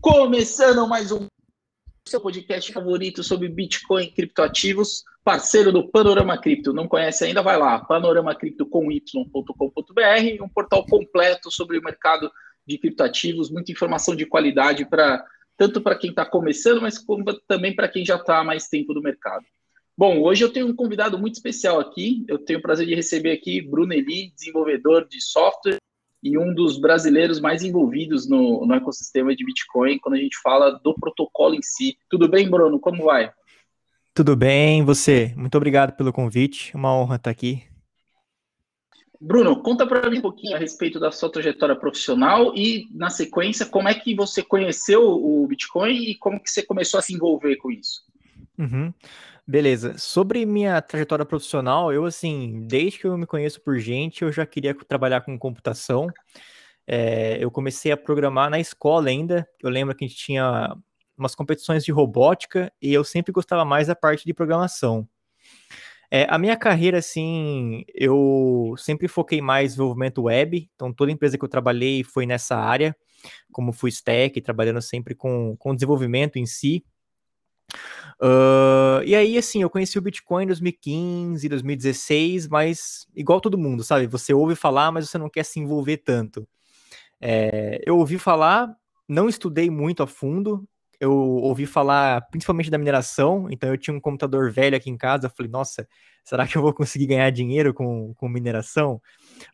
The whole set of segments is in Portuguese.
Começando mais um seu podcast favorito sobre Bitcoin e criptoativos, parceiro do Panorama Cripto. Não conhece ainda? Vai lá, panoramacripto.com.br, um portal completo sobre o mercado de criptoativos, muita informação de qualidade para tanto para quem está começando, mas também para quem já está há mais tempo no mercado. Bom, hoje eu tenho um convidado muito especial aqui. Eu tenho o prazer de receber aqui Bruno Eli, desenvolvedor de software e um dos brasileiros mais envolvidos no, no ecossistema de Bitcoin quando a gente fala do protocolo em si. Tudo bem, Bruno? Como vai? Tudo bem, você? Muito obrigado pelo convite. Uma honra estar aqui. Bruno, conta para mim um pouquinho a respeito da sua trajetória profissional e, na sequência, como é que você conheceu o Bitcoin e como que você começou a se envolver com isso? Uhum. Beleza. Sobre minha trajetória profissional, eu, assim, desde que eu me conheço por gente, eu já queria trabalhar com computação. É, eu comecei a programar na escola ainda. Eu lembro que a gente tinha umas competições de robótica e eu sempre gostava mais da parte de programação. É, a minha carreira, assim, eu sempre foquei mais no desenvolvimento web, então toda empresa que eu trabalhei foi nessa área, como full stack, trabalhando sempre com, com desenvolvimento em si. Uh, e aí, assim, eu conheci o Bitcoin em 2015, 2016, mas igual todo mundo, sabe? Você ouve falar, mas você não quer se envolver tanto. É, eu ouvi falar, não estudei muito a fundo, eu ouvi falar principalmente da mineração, então eu tinha um computador velho aqui em casa, eu falei, nossa, será que eu vou conseguir ganhar dinheiro com, com mineração?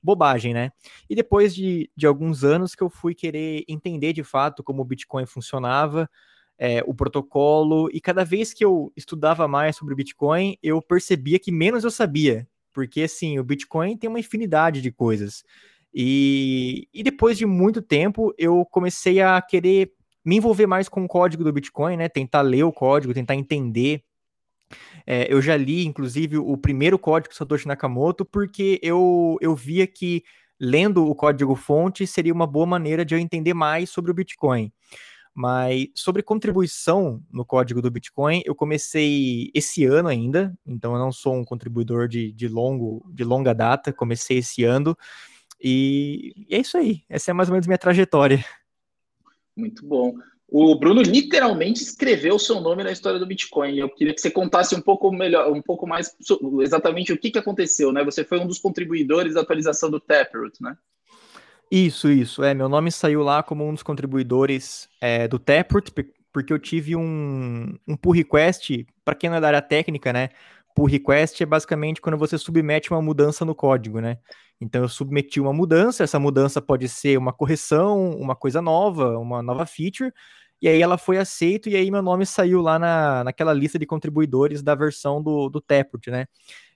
Bobagem, né? E depois de, de alguns anos que eu fui querer entender de fato como o Bitcoin funcionava, é, o protocolo, e cada vez que eu estudava mais sobre o Bitcoin, eu percebia que menos eu sabia, porque assim, o Bitcoin tem uma infinidade de coisas. E, e depois de muito tempo, eu comecei a querer me envolver mais com o código do Bitcoin, né? Tentar ler o código, tentar entender. É, eu já li, inclusive, o primeiro código Satoshi Nakamoto, porque eu, eu via que lendo o código-fonte seria uma boa maneira de eu entender mais sobre o Bitcoin. Mas sobre contribuição no código do Bitcoin, eu comecei esse ano ainda, então eu não sou um contribuidor de, de, longo, de longa data, comecei esse ano. E, e é isso aí, essa é mais ou menos minha trajetória. Muito bom. O Bruno literalmente escreveu o seu nome na história do Bitcoin. Eu queria que você contasse um pouco melhor, um pouco mais exatamente o que, que aconteceu, né? Você foi um dos contribuidores da atualização do Taproot, né? Isso, isso. É, meu nome saiu lá como um dos contribuidores é, do Taproot, porque eu tive um, um pull request, para quem não é da área técnica, né? Pull request é basicamente quando você submete uma mudança no código, né? Então eu submeti uma mudança, essa mudança pode ser uma correção, uma coisa nova, uma nova feature, e aí ela foi aceita, e aí meu nome saiu lá na, naquela lista de contribuidores da versão do, do né?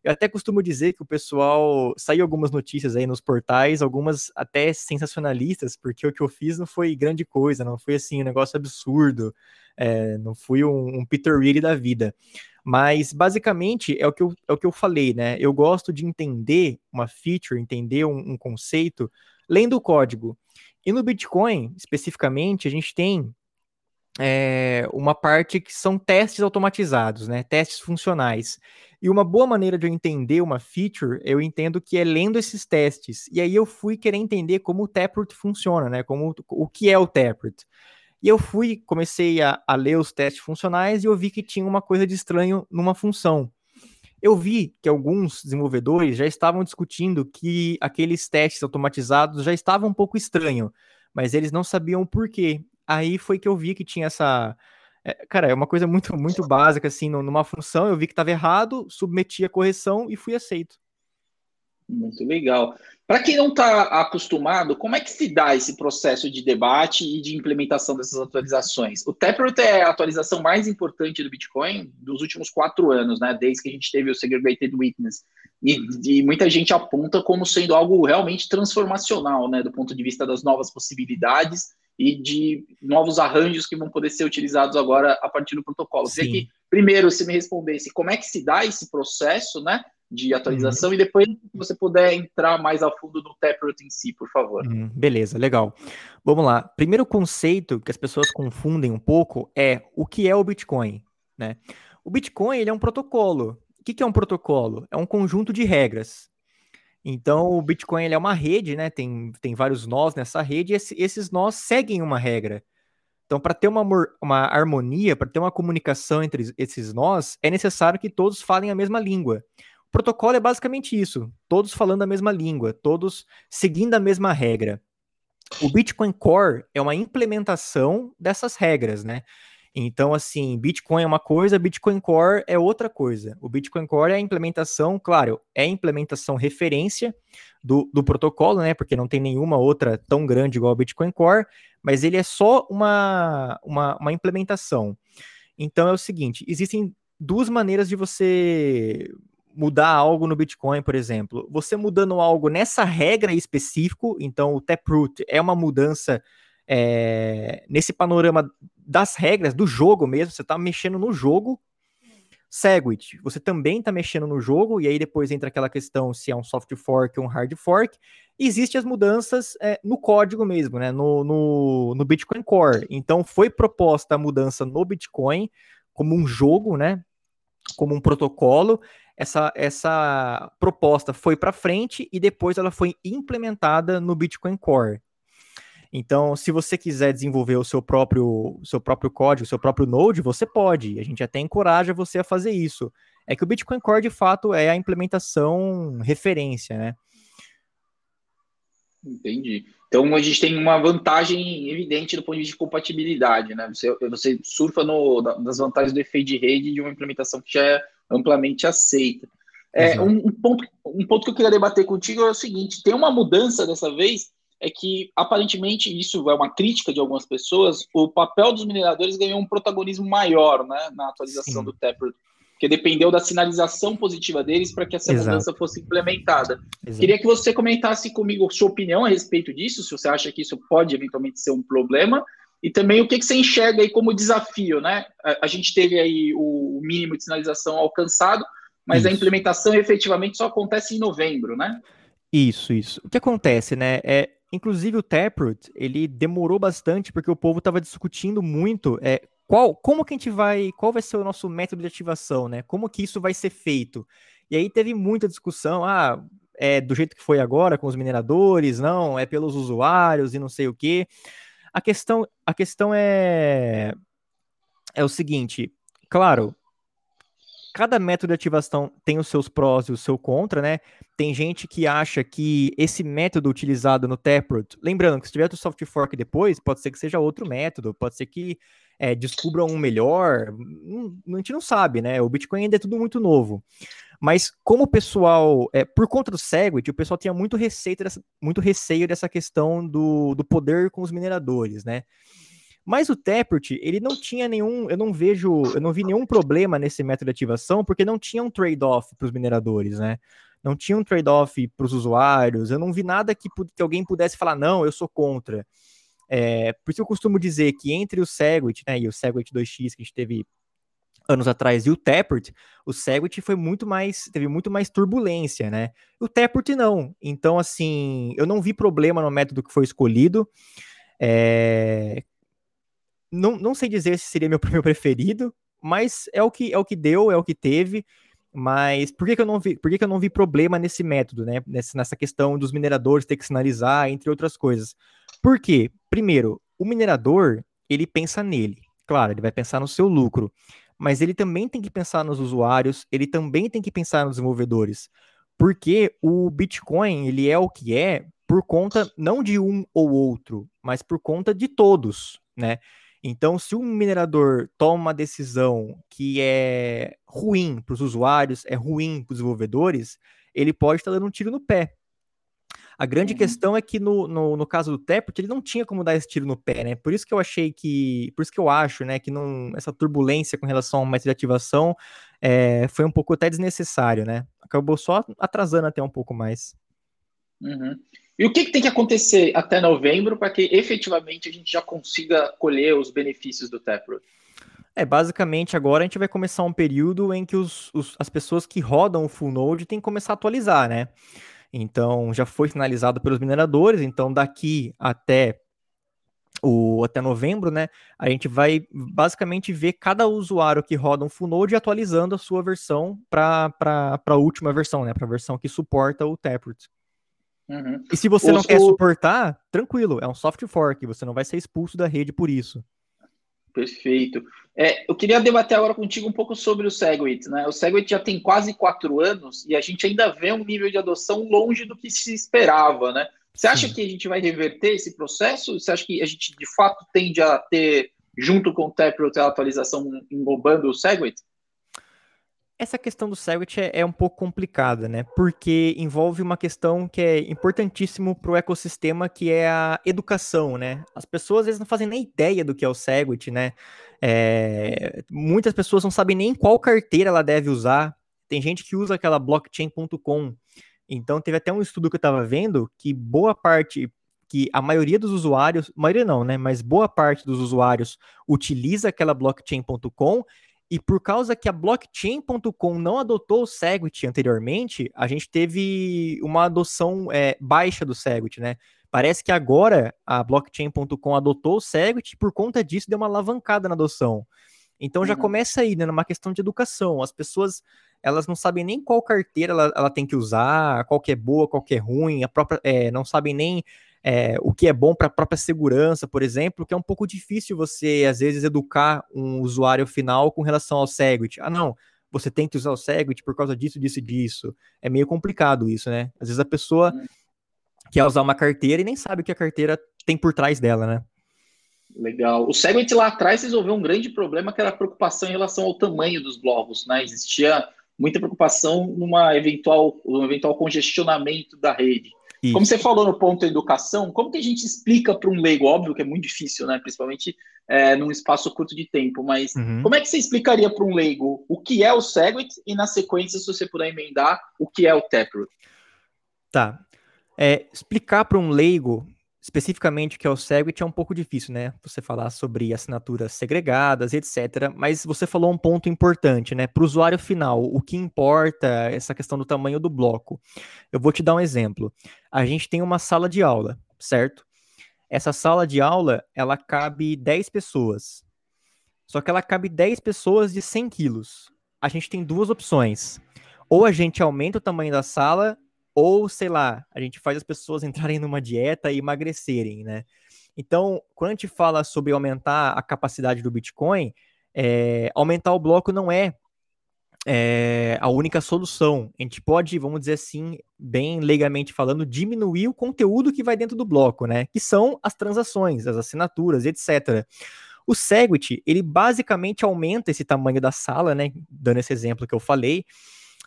Eu até costumo dizer que o pessoal saiu algumas notícias aí nos portais, algumas até sensacionalistas, porque o que eu fiz não foi grande coisa, não foi assim um negócio absurdo, é, não fui um, um Peter Reed da vida. Mas basicamente é o, que eu, é o que eu falei, né? Eu gosto de entender uma feature, entender um, um conceito, lendo o código. E no Bitcoin, especificamente, a gente tem é, uma parte que são testes automatizados, né? Testes funcionais. E uma boa maneira de eu entender uma feature, eu entendo que é lendo esses testes. E aí eu fui querer entender como o Taproot funciona, né? Como o que é o Taproot. E eu fui, comecei a, a ler os testes funcionais e eu vi que tinha uma coisa de estranho numa função. Eu vi que alguns desenvolvedores já estavam discutindo que aqueles testes automatizados já estavam um pouco estranho, mas eles não sabiam por quê. Aí foi que eu vi que tinha essa. É, cara, é uma coisa muito, muito básica, assim, numa função, eu vi que estava errado, submeti a correção e fui aceito. Muito legal. Para quem não está acostumado, como é que se dá esse processo de debate e de implementação dessas atualizações? O Taproot é a atualização mais importante do Bitcoin dos últimos quatro anos, né? Desde que a gente teve o Segregated Witness. E, e, muita gente aponta como sendo algo realmente transformacional, né? Do ponto de vista das novas possibilidades e de novos arranjos que vão poder ser utilizados agora a partir do protocolo. Queria que, primeiro, você me respondesse como é que se dá esse processo, né? de atualização uhum. e depois você puder entrar mais a fundo no Taproot em si, por favor. Uhum, beleza, legal. Vamos lá. Primeiro conceito que as pessoas confundem um pouco é o que é o Bitcoin, né? O Bitcoin ele é um protocolo. O que, que é um protocolo? É um conjunto de regras. Então, o Bitcoin ele é uma rede, né? Tem, tem vários nós nessa rede, e esse, esses nós seguem uma regra. Então, para ter uma, uma harmonia, para ter uma comunicação entre esses nós, é necessário que todos falem a mesma língua. O protocolo é basicamente isso: todos falando a mesma língua, todos seguindo a mesma regra. O Bitcoin Core é uma implementação dessas regras, né? Então, assim, Bitcoin é uma coisa, Bitcoin Core é outra coisa. O Bitcoin Core é a implementação, claro, é a implementação referência do, do protocolo, né? Porque não tem nenhuma outra tão grande igual o Bitcoin Core, mas ele é só uma, uma, uma implementação. Então é o seguinte: existem duas maneiras de você mudar algo no Bitcoin, por exemplo. Você mudando algo nessa regra específico, então o Taproot é uma mudança é, nesse panorama das regras do jogo mesmo, você está mexendo no jogo. Segwit, você também está mexendo no jogo, e aí depois entra aquela questão se é um soft fork ou um hard fork. Existem as mudanças é, no código mesmo, né? No, no, no Bitcoin Core. Então foi proposta a mudança no Bitcoin como um jogo, né? Como um protocolo. Essa, essa proposta foi para frente e depois ela foi implementada no Bitcoin Core. Então, se você quiser desenvolver o seu próprio, seu próprio código, o seu próprio Node, você pode. A gente até encoraja você a fazer isso. É que o Bitcoin Core, de fato, é a implementação referência, né? Entendi. Então a gente tem uma vantagem evidente do ponto de vista de compatibilidade, né? Você, você surfa no, nas vantagens do efeito de rede de uma implementação que já é amplamente aceita. É, um, um, ponto, um ponto que eu queria debater contigo é o seguinte: tem uma mudança dessa vez é que, aparentemente, isso é uma crítica de algumas pessoas, o papel dos mineradores ganhou um protagonismo maior né, na atualização Sim. do Taproot, porque dependeu da sinalização positiva deles para que essa Exato. mudança fosse implementada. Exato. Queria que você comentasse comigo sua opinião a respeito disso, se você acha que isso pode eventualmente ser um problema, e também o que, que você enxerga aí como desafio, né? A, a gente teve aí o mínimo de sinalização alcançado, mas isso. a implementação efetivamente só acontece em novembro, né? Isso, isso. O que acontece, né? É, Inclusive o Taproot, ele demorou bastante porque o povo estava discutindo muito é, qual, como que a gente vai, qual vai ser o nosso método de ativação, né? Como que isso vai ser feito? E aí teve muita discussão, ah, é do jeito que foi agora com os mineradores, não, é pelos usuários e não sei o quê. A questão, a questão é é o seguinte, claro, cada método de ativação tem os seus prós e o seu contra, né? Tem gente que acha que esse método utilizado no Taproot, lembrando que se tiver outro soft fork depois, pode ser que seja outro método, pode ser que é, descubram um melhor, hum, a gente não sabe, né? O Bitcoin ainda é tudo muito novo. Mas como o pessoal, é, por conta do Segwit, o pessoal tinha muito receio dessa, muito receio dessa questão do, do poder com os mineradores, né? Mas o Taproot, ele não tinha nenhum, eu não vejo, eu não vi nenhum problema nesse método de ativação, porque não tinha um trade-off para os mineradores, né? Não tinha um trade-off para os usuários, eu não vi nada que, que alguém pudesse falar, não, eu sou contra. É, por isso eu costumo dizer que entre o Segwit né, e o Segwit 2x que a gente teve anos atrás e o Taproot, o Segwit foi muito mais, teve muito mais turbulência, né? O Taproot não. Então, assim, eu não vi problema no método que foi escolhido. É, não, não sei dizer se seria meu, meu preferido, mas é o que é o que deu, é o que teve. Mas por que, que eu não vi, por que, que eu não vi problema nesse método, né? Nessa, nessa questão dos mineradores ter que sinalizar, entre outras coisas. Por quê? Primeiro, o minerador, ele pensa nele. Claro, ele vai pensar no seu lucro. Mas ele também tem que pensar nos usuários, ele também tem que pensar nos desenvolvedores. Porque o Bitcoin, ele é o que é por conta não de um ou outro, mas por conta de todos, né? Então, se um minerador toma uma decisão que é ruim para os usuários, é ruim para os desenvolvedores, ele pode estar dando um tiro no pé. A grande uhum. questão é que no, no, no, caso do Taproot, ele não tinha como dar esse tiro no pé, né? Por isso que eu achei que. Por isso que eu acho, né, que não, essa turbulência com relação ao método de ativação é, foi um pouco até desnecessário, né? Acabou só atrasando até um pouco mais. Uhum. E o que, que tem que acontecer até novembro para que efetivamente a gente já consiga colher os benefícios do Taproot? É, basicamente agora a gente vai começar um período em que os, os, as pessoas que rodam o Full Node têm que começar a atualizar, né? Então já foi finalizado pelos mineradores, então daqui até o, até novembro, né? A gente vai basicamente ver cada usuário que roda um full node atualizando a sua versão para a última versão, né? Para a versão que suporta o Taproot. Uhum. E se você não quer suportar, tranquilo, é um soft fork, você não vai ser expulso da rede por isso. Perfeito. É, eu queria debater agora contigo um pouco sobre o Segwit. Né? O Segwit já tem quase quatro anos e a gente ainda vê um nível de adoção longe do que se esperava. Né? Você acha Sim. que a gente vai reverter esse processo? Você acha que a gente de fato tende a ter, junto com o Taproot, a atualização englobando o Segwit? Essa questão do Segwit é, é, um pouco complicada, né? Porque envolve uma questão que é importantíssimo para o ecossistema, que é a educação, né? As pessoas às vezes não fazem nem ideia do que é o Segwit, né? É... Muitas pessoas não sabem nem qual carteira ela deve usar. Tem gente que usa aquela blockchain.com. Então teve até um estudo que eu estava vendo que boa parte que a maioria dos usuários, maioria não, né, mas boa parte dos usuários utiliza aquela blockchain.com e por causa que a blockchain.com não adotou o Segwit anteriormente, a gente teve uma adoção é, baixa do Segwit, né? Parece que agora a blockchain.com adotou o Segwit e por conta disso deu uma alavancada na adoção. Então já uhum. começa aí, né, numa questão de educação. As pessoas, elas não sabem nem qual carteira ela, ela tem que usar, qual que é boa, qual que é ruim, a própria, é, não sabem nem é, o que é bom para a própria segurança, por exemplo, que é um pouco difícil você, às vezes, educar um usuário final com relação ao Segwit. Ah, não, você tem que usar o Segwit por causa disso, disso e disso. É meio complicado isso, né? Às vezes a pessoa hum. quer usar uma carteira e nem sabe o que a carteira tem por trás dela, né? Legal. O Segwit lá atrás resolveu um grande problema que era a preocupação em relação ao tamanho dos blocos, né? Existia muita preocupação numa eventual, um eventual congestionamento da rede. Isso. Como você falou no ponto educação, como que a gente explica para um leigo? Óbvio que é muito difícil, né? Principalmente é, num espaço curto de tempo, mas uhum. como é que você explicaria para um leigo o que é o Segwit e, na sequência, se você puder emendar, o que é o Taproot? Tá. É, explicar para um leigo especificamente que é o Segwit é um pouco difícil, né? Você falar sobre assinaturas segregadas, etc. Mas você falou um ponto importante, né? Para o usuário final, o que importa é essa questão do tamanho do bloco. Eu vou te dar um exemplo. A gente tem uma sala de aula, certo? Essa sala de aula, ela cabe 10 pessoas. Só que ela cabe 10 pessoas de 100 quilos. A gente tem duas opções. Ou a gente aumenta o tamanho da sala ou, sei lá, a gente faz as pessoas entrarem numa dieta e emagrecerem, né? Então, quando a gente fala sobre aumentar a capacidade do Bitcoin, é, aumentar o bloco não é, é, a única solução. A gente pode, vamos dizer assim, bem legalmente falando, diminuir o conteúdo que vai dentro do bloco, né? Que são as transações, as assinaturas, etc. O Segwit, ele basicamente aumenta esse tamanho da sala, né? Dando esse exemplo que eu falei,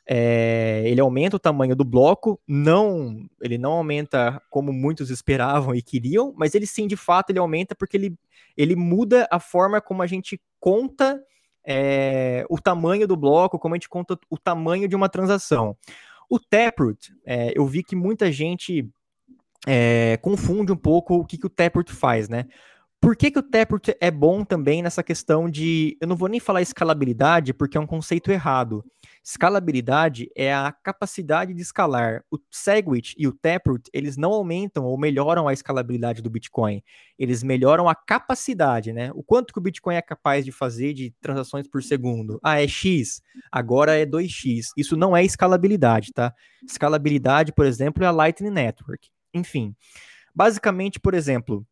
é, ele aumenta o tamanho do bloco, não, ele não aumenta como muitos esperavam e queriam, mas ele sim, de fato, ele aumenta porque ele, ele muda a forma como a gente conta é, o tamanho do bloco, como a gente conta o tamanho de uma transação. O Taproot, é, eu vi que muita gente é, confunde um pouco o que, que o Taproot faz, né? Por que, que o Taproot é bom também nessa questão de. Eu não vou nem falar escalabilidade, porque é um conceito errado. Escalabilidade é a capacidade de escalar. O Segwit e o Taproot, eles não aumentam ou melhoram a escalabilidade do Bitcoin. Eles melhoram a capacidade, né? O quanto que o Bitcoin é capaz de fazer de transações por segundo. Ah, é X, agora é 2X. Isso não é escalabilidade, tá? Escalabilidade, por exemplo, é a Lightning Network. Enfim. Basicamente, por exemplo,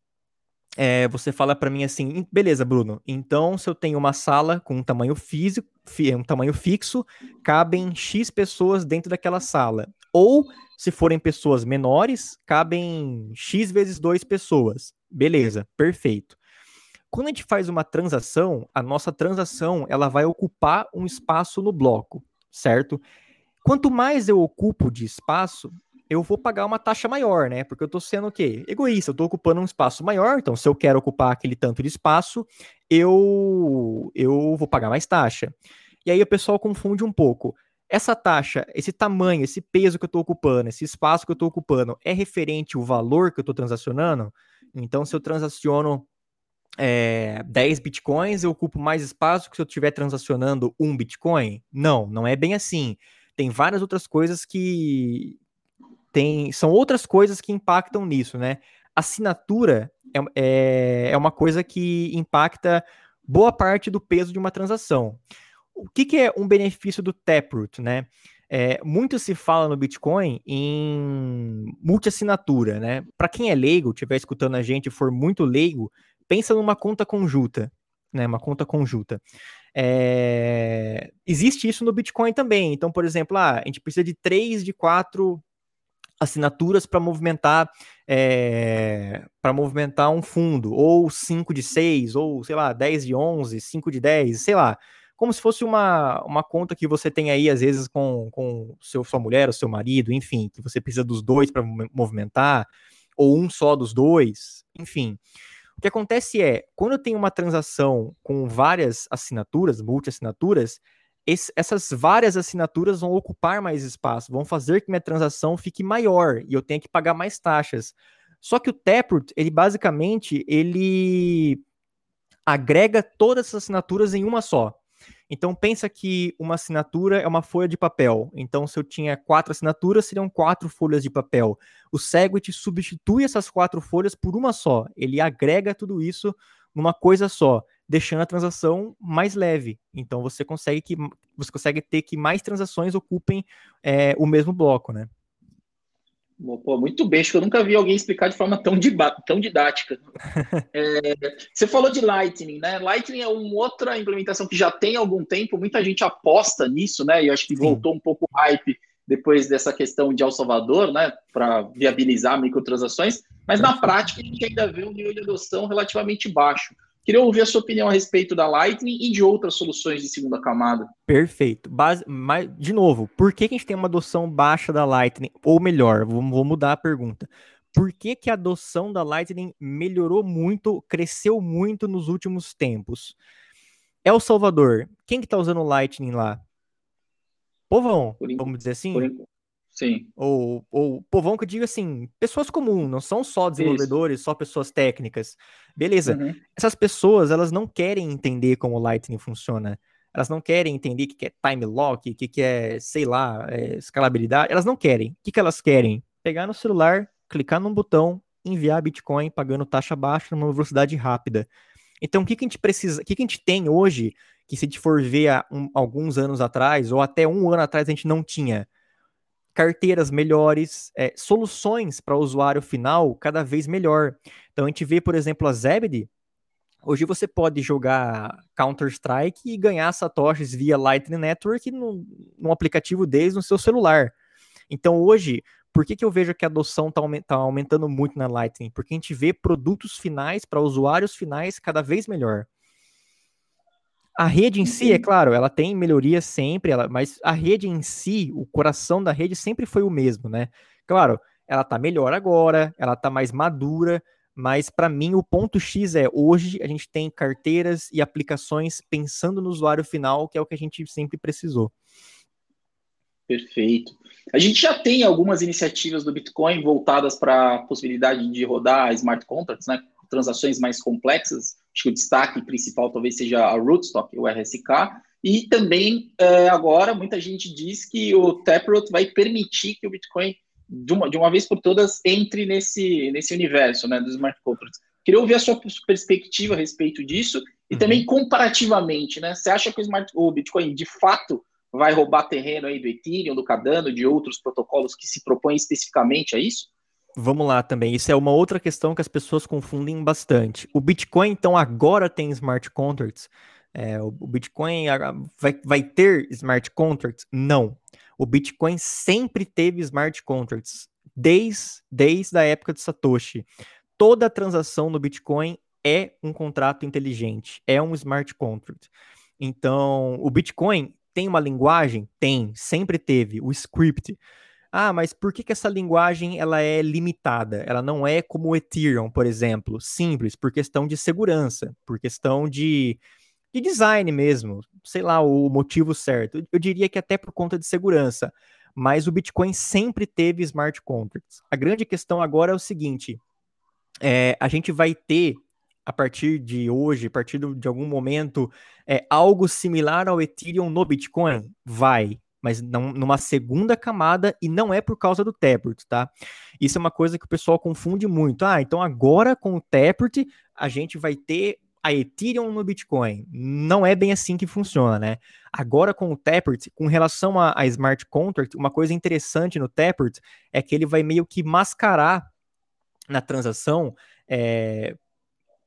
é, você fala para mim assim, beleza, Bruno. Então, se eu tenho uma sala com um tamanho físico, um tamanho fixo, cabem x pessoas dentro daquela sala. Ou, se forem pessoas menores, cabem x vezes 2 pessoas. Beleza, perfeito. Quando a gente faz uma transação, a nossa transação ela vai ocupar um espaço no bloco, certo? Quanto mais eu ocupo de espaço, eu vou pagar uma taxa maior, né? Porque eu tô sendo o quê? Egoísta, eu tô ocupando um espaço maior, então se eu quero ocupar aquele tanto de espaço, eu eu vou pagar mais taxa. E aí o pessoal confunde um pouco. Essa taxa, esse tamanho, esse peso que eu estou ocupando, esse espaço que eu estou ocupando, é referente ao valor que eu estou transacionando? Então, se eu transaciono é, 10 bitcoins, eu ocupo mais espaço que se eu estiver transacionando um bitcoin? Não, não é bem assim. Tem várias outras coisas que, tem, são outras coisas que impactam nisso, né? Assinatura é, é, é uma coisa que impacta boa parte do peso de uma transação. O que, que é um benefício do Taproot, né? É, muito se fala no Bitcoin em multiassinatura, né? Para quem é leigo, estiver escutando a gente e for muito leigo, pensa numa conta conjunta, né? Uma conta conjunta. É... Existe isso no Bitcoin também. Então, por exemplo, ah, a gente precisa de três de quatro assinaturas para movimentar é, para movimentar um fundo, ou 5 de 6, ou sei lá, 10 de 11, 5 de 10, sei lá. Como se fosse uma, uma conta que você tem aí, às vezes, com, com seu, sua mulher ou seu marido, enfim, que você precisa dos dois para movimentar, ou um só dos dois, enfim. O que acontece é, quando eu tenho uma transação com várias assinaturas, multi-assinaturas, esse, essas várias assinaturas vão ocupar mais espaço, vão fazer que minha transação fique maior e eu tenha que pagar mais taxas. Só que o Taproot, ele basicamente, ele agrega todas essas assinaturas em uma só. Então pensa que uma assinatura é uma folha de papel. Então se eu tinha quatro assinaturas, seriam quatro folhas de papel. O Segwit substitui essas quatro folhas por uma só. Ele agrega tudo isso numa coisa só deixando a transação mais leve. Então você consegue que você consegue ter que mais transações ocupem é, o mesmo bloco, né? Pô, muito bem, acho que eu nunca vi alguém explicar de forma tão, tão didática. é, você falou de Lightning, né? Lightning é uma outra implementação que já tem algum tempo, muita gente aposta nisso, né? E acho que Sim. voltou um pouco o hype depois dessa questão de El Salvador, né? Para viabilizar microtransações, mas na prática a gente ainda vê um nível de adoção relativamente baixo. Queria ouvir a sua opinião a respeito da Lightning e de outras soluções de segunda camada. Perfeito. Base, mas, de novo, por que, que a gente tem uma adoção baixa da Lightning? Ou melhor, vou, vou mudar a pergunta. Por que, que a adoção da Lightning melhorou muito, cresceu muito nos últimos tempos? É o Salvador. Quem que tá usando Lightning lá? Povão, vamos dizer assim? Por, Sim. Ou, ou povão que eu digo assim, pessoas comuns, não são só desenvolvedores, Isso. só pessoas técnicas. Beleza. Uhum. Essas pessoas, elas não querem entender como o Lightning funciona. Elas não querem entender o que é time lock, o que é, sei lá, é, escalabilidade. Elas não querem. O que, que elas querem? Pegar no celular, clicar num botão, enviar Bitcoin pagando taxa baixa numa velocidade rápida. Então, o que, que a gente precisa, o que, que a gente tem hoje, que se a gente for ver há um, alguns anos atrás, ou até um ano atrás, a gente não tinha? Carteiras melhores, é, soluções para o usuário final cada vez melhor. Então a gente vê, por exemplo, a Zebedee. Hoje você pode jogar Counter-Strike e ganhar satoshis via Lightning Network no, no aplicativo deles no seu celular. Então hoje, por que, que eu vejo que a adoção está tá aumentando muito na Lightning? Porque a gente vê produtos finais para usuários finais cada vez melhor. A rede em si, é claro, ela tem melhorias sempre, ela, mas a rede em si, o coração da rede sempre foi o mesmo, né? Claro, ela tá melhor agora, ela tá mais madura, mas para mim o ponto X é hoje a gente tem carteiras e aplicações pensando no usuário final, que é o que a gente sempre precisou. Perfeito. A gente já tem algumas iniciativas do Bitcoin voltadas para a possibilidade de rodar smart contracts, né? Transações mais complexas acho que o destaque principal talvez seja a Rootstock, o RSK, e também é, agora muita gente diz que o Taproot vai permitir que o Bitcoin, de uma, de uma vez por todas, entre nesse, nesse universo né, dos smart contracts. Queria ouvir a sua perspectiva a respeito disso e uhum. também comparativamente, né? Você acha que o, smart, o Bitcoin de fato vai roubar terreno aí do Ethereum, do Cardano, de outros protocolos que se propõem especificamente a isso? Vamos lá também. Isso é uma outra questão que as pessoas confundem bastante. O Bitcoin, então, agora tem smart contracts. É, o Bitcoin vai, vai ter smart contracts? Não. O Bitcoin sempre teve smart contracts, desde, desde a época de Satoshi. Toda transação no Bitcoin é um contrato inteligente, é um smart contract. Então, o Bitcoin tem uma linguagem? Tem, sempre teve, o script. Ah, mas por que, que essa linguagem ela é limitada? Ela não é como o Ethereum, por exemplo, simples, por questão de segurança, por questão de, de design mesmo, sei lá o motivo certo. Eu diria que até por conta de segurança, mas o Bitcoin sempre teve smart contracts. A grande questão agora é o seguinte: é, a gente vai ter a partir de hoje, a partir de algum momento, é, algo similar ao Ethereum no Bitcoin? Vai. Mas não, numa segunda camada e não é por causa do Taproot, tá? Isso é uma coisa que o pessoal confunde muito. Ah, então agora com o Taproot a gente vai ter a Ethereum no Bitcoin. Não é bem assim que funciona, né? Agora com o Taproot, com relação a, a Smart Contract, uma coisa interessante no Taproot é que ele vai meio que mascarar na transação é,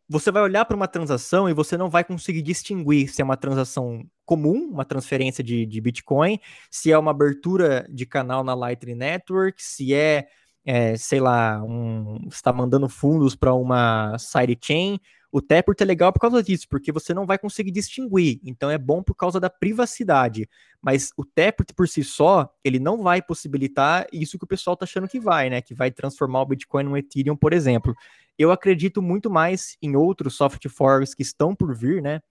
você vai olhar para uma transação e você não vai conseguir distinguir se é uma transação comum, uma transferência de, de Bitcoin, se é uma abertura de canal na Lightning Network, se é, é sei lá, um, está mandando fundos para uma sidechain. O Taproot é legal por causa disso, porque você não vai conseguir distinguir. Então é bom por causa da privacidade. Mas o Taproot por si só, ele não vai possibilitar isso que o pessoal está achando que vai, né? Que vai transformar o Bitcoin no Ethereum, por exemplo. Eu acredito muito mais em outros soft forks que estão por vir, né?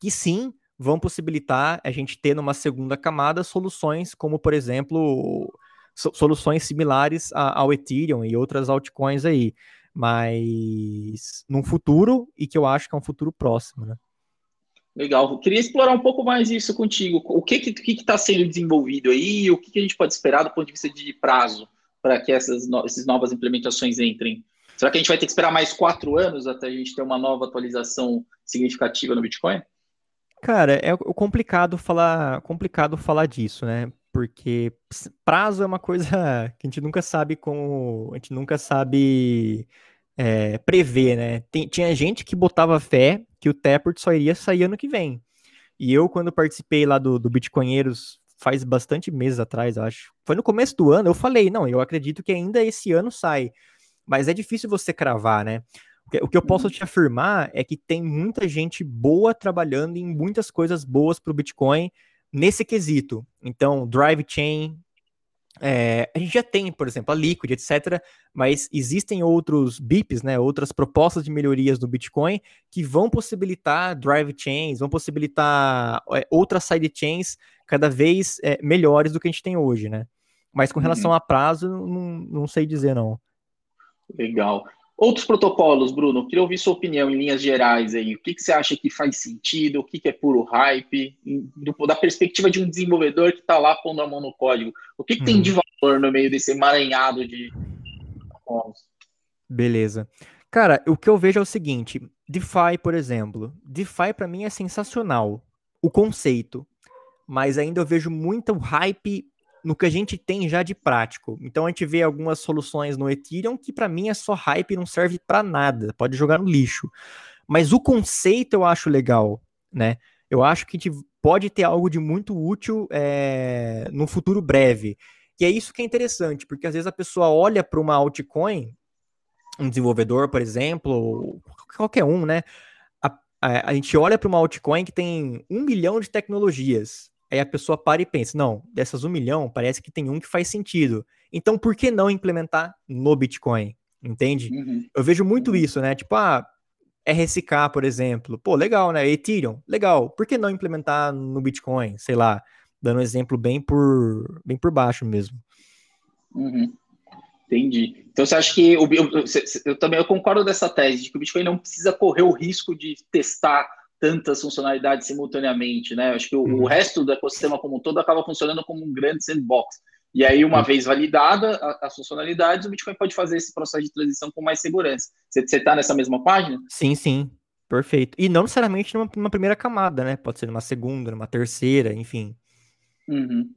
Que sim vão possibilitar a gente ter numa segunda camada soluções como, por exemplo, so soluções similares ao Ethereum e outras altcoins aí, mas num futuro e que eu acho que é um futuro próximo, né? Legal. Queria explorar um pouco mais isso contigo. O que que está sendo desenvolvido aí? O que, que, a gente pode esperar do ponto de vista de prazo para que essas, no essas novas implementações entrem? Será que a gente vai ter que esperar mais quatro anos até a gente ter uma nova atualização significativa no Bitcoin? Cara, é complicado falar, complicado falar disso, né? Porque prazo é uma coisa que a gente nunca sabe como, a gente nunca sabe é, prever, né? Tem, tinha gente que botava fé que o Taproot só iria sair ano que vem. E eu, quando participei lá do, do Bitcoinheiros faz bastante meses atrás, acho. Foi no começo do ano, eu falei, não, eu acredito que ainda esse ano sai mas é difícil você cravar, né? O que eu posso uhum. te afirmar é que tem muita gente boa trabalhando em muitas coisas boas para o Bitcoin nesse quesito. Então, Drive Chain, é, a gente já tem, por exemplo, a Liquid, etc. Mas existem outros BIPs, né, outras propostas de melhorias do Bitcoin que vão possibilitar drive chains, vão possibilitar é, outras sidechains cada vez é, melhores do que a gente tem hoje, né? Mas com relação uhum. a prazo, não, não sei dizer não. Legal. Outros protocolos, Bruno, queria ouvir sua opinião em linhas gerais aí. O que, que você acha que faz sentido? O que, que é puro hype? Do, da perspectiva de um desenvolvedor que está lá pondo a mão no código. O que, que tem de uhum. valor no meio desse emaranhado de protocolos? Beleza. Cara, o que eu vejo é o seguinte: DeFi, por exemplo. DeFi para mim é sensacional. O conceito. Mas ainda eu vejo muito hype no que a gente tem já de prático. Então a gente vê algumas soluções no Ethereum que para mim é só hype não serve para nada, pode jogar no lixo. Mas o conceito eu acho legal, né? Eu acho que a gente pode ter algo de muito útil é, no futuro breve. E é isso que é interessante, porque às vezes a pessoa olha para uma altcoin, um desenvolvedor, por exemplo, qualquer um, né? A, a, a gente olha para uma altcoin que tem um milhão de tecnologias. Aí a pessoa para e pensa: não, dessas um milhão, parece que tem um que faz sentido. Então, por que não implementar no Bitcoin? Entende? Uhum. Eu vejo muito uhum. isso, né? Tipo, ah, RSK, por exemplo. Pô, legal, né? Ethereum, legal. Por que não implementar no Bitcoin? Sei lá, dando um exemplo bem por, bem por baixo mesmo. Uhum. Entendi. Então você acha que eu, eu, eu, também eu concordo dessa tese de que o Bitcoin não precisa correr o risco de testar tantas funcionalidades simultaneamente, né? Acho que o, uhum. o, resto do ecossistema como um todo acaba funcionando como um grande sandbox. E aí, uma uhum. vez validada as funcionalidades, o Bitcoin pode fazer esse processo de transição com mais segurança. Você está nessa mesma página? Sim, sim. Perfeito. E não necessariamente numa, numa, primeira camada, né? Pode ser numa segunda, numa terceira, enfim. Uhum.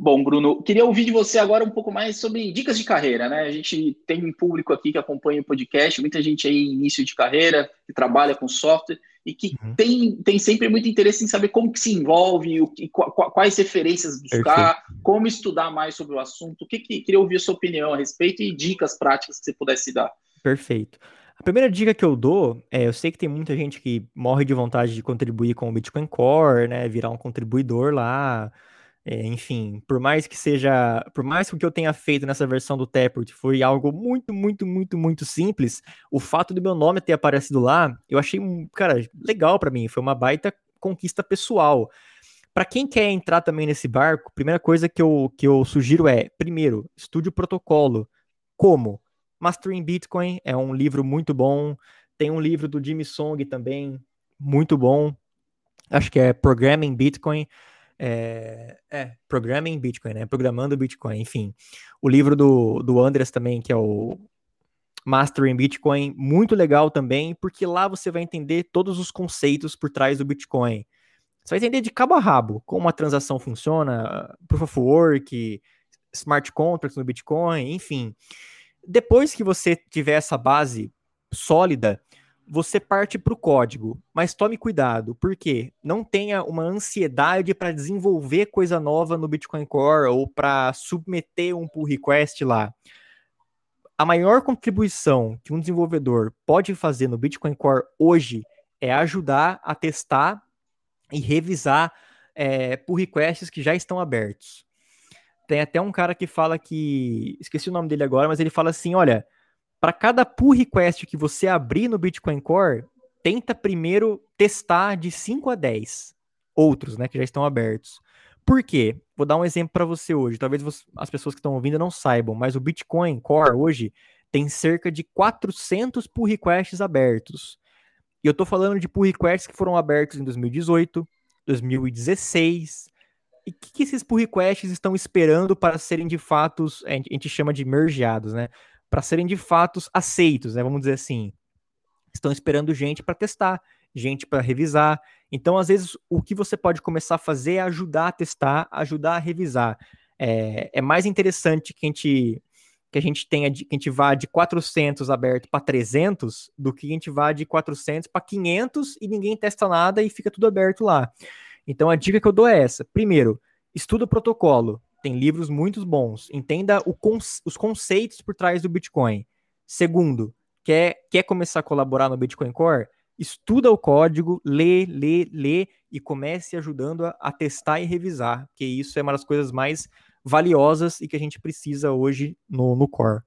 Bom, Bruno, queria ouvir de você agora um pouco mais sobre dicas de carreira, né? A gente tem um público aqui que acompanha o podcast, muita gente aí início de carreira, que trabalha com software e que uhum. tem, tem sempre muito interesse em saber como que se envolve, o, que, quais referências buscar, Perfeito. como estudar mais sobre o assunto. O que, que queria ouvir a sua opinião a respeito e dicas práticas que você pudesse dar. Perfeito. A primeira dica que eu dou é, eu sei que tem muita gente que morre de vontade de contribuir com o Bitcoin Core, né, virar um contribuidor lá, é, enfim, por mais que seja, por mais que o que eu tenha feito nessa versão do Taproot foi algo muito, muito, muito, muito simples, o fato do meu nome ter aparecido lá, eu achei, cara, legal para mim, foi uma baita conquista pessoal. Para quem quer entrar também nesse barco, primeira coisa que eu, que eu sugiro é, primeiro, estude o protocolo. Como? Mastering Bitcoin é um livro muito bom. Tem um livro do Jimmy Song também, muito bom. Acho que é Programming Bitcoin. É, é, Programming Bitcoin, né? Programando Bitcoin, enfim. O livro do, do Andreas também, que é o Mastering Bitcoin, muito legal também, porque lá você vai entender todos os conceitos por trás do Bitcoin. Você vai entender de cabo a rabo como a transação funciona, Proof of Work, Smart Contracts no Bitcoin, enfim. Depois que você tiver essa base sólida, você parte para o código, mas tome cuidado, porque não tenha uma ansiedade para desenvolver coisa nova no Bitcoin Core ou para submeter um pull request lá. A maior contribuição que um desenvolvedor pode fazer no Bitcoin Core hoje é ajudar a testar e revisar é, pull requests que já estão abertos. Tem até um cara que fala que. Esqueci o nome dele agora, mas ele fala assim: olha para cada pull request que você abrir no Bitcoin Core, tenta primeiro testar de 5 a 10 outros, né, que já estão abertos. Por quê? Vou dar um exemplo para você hoje. Talvez você, as pessoas que estão ouvindo não saibam, mas o Bitcoin Core hoje tem cerca de 400 pull requests abertos. E eu estou falando de pull requests que foram abertos em 2018, 2016. E o que, que, esses pull requests estão esperando para serem de fato, a gente chama de mergeados, né? Para serem de fato aceitos, né? Vamos dizer assim. Estão esperando gente para testar, gente para revisar. Então, às vezes, o que você pode começar a fazer é ajudar a testar, ajudar a revisar. É, é mais interessante que a gente que a gente tenha que a gente vá de 400 aberto para 300 do que a gente vá de 400 para 500 e ninguém testa nada e fica tudo aberto lá. Então a dica que eu dou é essa. Primeiro, estuda o protocolo. Tem livros muito bons. Entenda conce os conceitos por trás do Bitcoin. Segundo, quer, quer começar a colaborar no Bitcoin Core? Estuda o código, lê, lê, lê e comece ajudando a, a testar e revisar, porque isso é uma das coisas mais valiosas e que a gente precisa hoje no, no Core.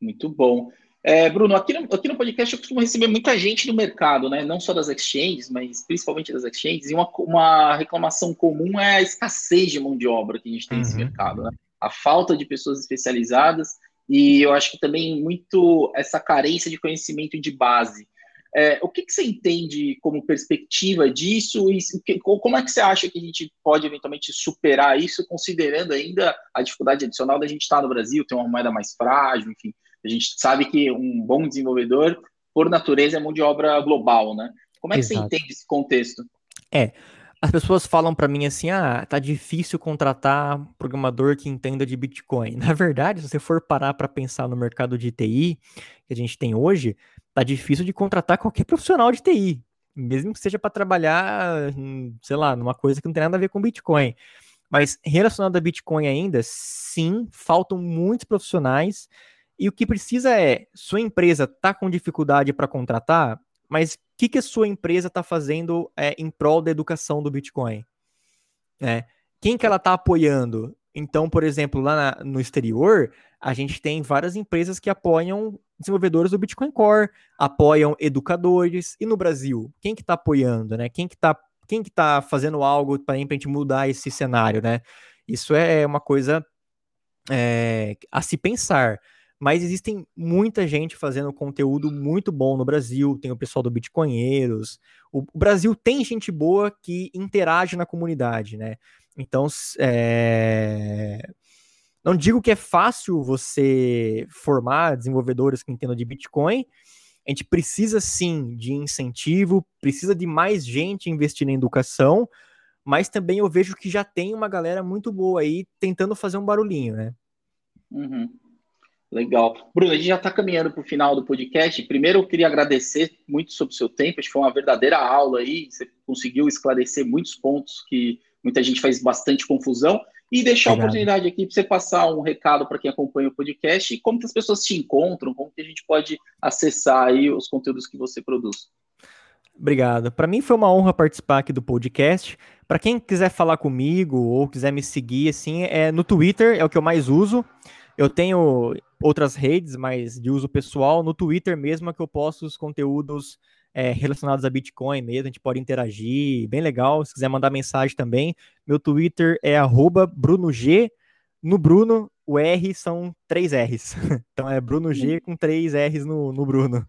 Muito bom. É, Bruno, aqui no, aqui no podcast eu costumo receber muita gente do mercado, né? Não só das exchanges, mas principalmente das exchanges. E uma, uma reclamação comum é a escassez de mão de obra que a gente tem uhum. nesse mercado, né? A falta de pessoas especializadas e eu acho que também muito essa carência de conhecimento de base. É, o que, que, você entende como perspectiva disso e que, como é que você acha que a gente pode eventualmente superar isso, considerando ainda a dificuldade adicional da gente estar no Brasil, ter uma moeda mais frágil, enfim. A gente sabe que um bom desenvolvedor, por natureza, é mão de obra global, né? Como é que Exato. você entende esse contexto? É, as pessoas falam para mim assim: ah, tá difícil contratar programador que entenda de Bitcoin. Na verdade, se você for parar para pensar no mercado de TI que a gente tem hoje, tá difícil de contratar qualquer profissional de TI, mesmo que seja para trabalhar, sei lá, numa coisa que não tem nada a ver com Bitcoin. Mas relacionado a Bitcoin ainda, sim, faltam muitos profissionais e o que precisa é, sua empresa está com dificuldade para contratar, mas o que, que a sua empresa está fazendo é, em prol da educação do Bitcoin? É, quem que ela está apoiando? Então, por exemplo, lá na, no exterior, a gente tem várias empresas que apoiam desenvolvedores do Bitcoin Core, apoiam educadores. E no Brasil, quem que está apoiando, né? Quem que está quem que tá fazendo algo para a gente mudar esse cenário, né? Isso é uma coisa é, a se pensar mas existem muita gente fazendo conteúdo muito bom no Brasil, tem o pessoal do Bitcoinheiros, o, Brasil tem gente boa que interage na comunidade, né? Então, é... não digo que é fácil você formar desenvolvedores que entendam de Bitcoin, a gente precisa sim de incentivo, precisa de mais gente investindo em educação, mas também eu vejo que já tem uma galera muito boa aí tentando fazer um barulhinho, né? Uhum. Legal. Bruno, a gente já está caminhando para o final do podcast. Primeiro, eu queria agradecer muito sobre o seu tempo. Acho que foi uma verdadeira aula aí. Você conseguiu esclarecer muitos pontos que muita gente faz bastante confusão. E deixar Obrigado. a oportunidade aqui para você passar um recado para quem acompanha o podcast e como que as pessoas te encontram, como que a gente pode acessar aí os conteúdos que você produz. Obrigado. Para mim foi uma honra participar aqui do podcast. Para quem quiser falar comigo ou quiser me seguir, assim, é no Twitter é o que eu mais uso. Eu tenho outras redes, mas de uso pessoal, no Twitter mesmo é que eu posto os conteúdos é, relacionados a Bitcoin mesmo, a gente pode interagir, bem legal. Se quiser mandar mensagem também, meu Twitter é BrunoG. No Bruno, o R são três R's. Então é Bruno G com três R's no, no Bruno.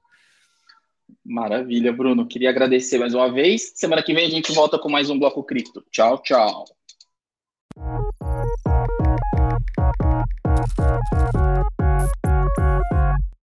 Maravilha, Bruno. Queria agradecer mais uma vez. Semana que vem a gente volta com mais um Bloco Cripto. Tchau, tchau.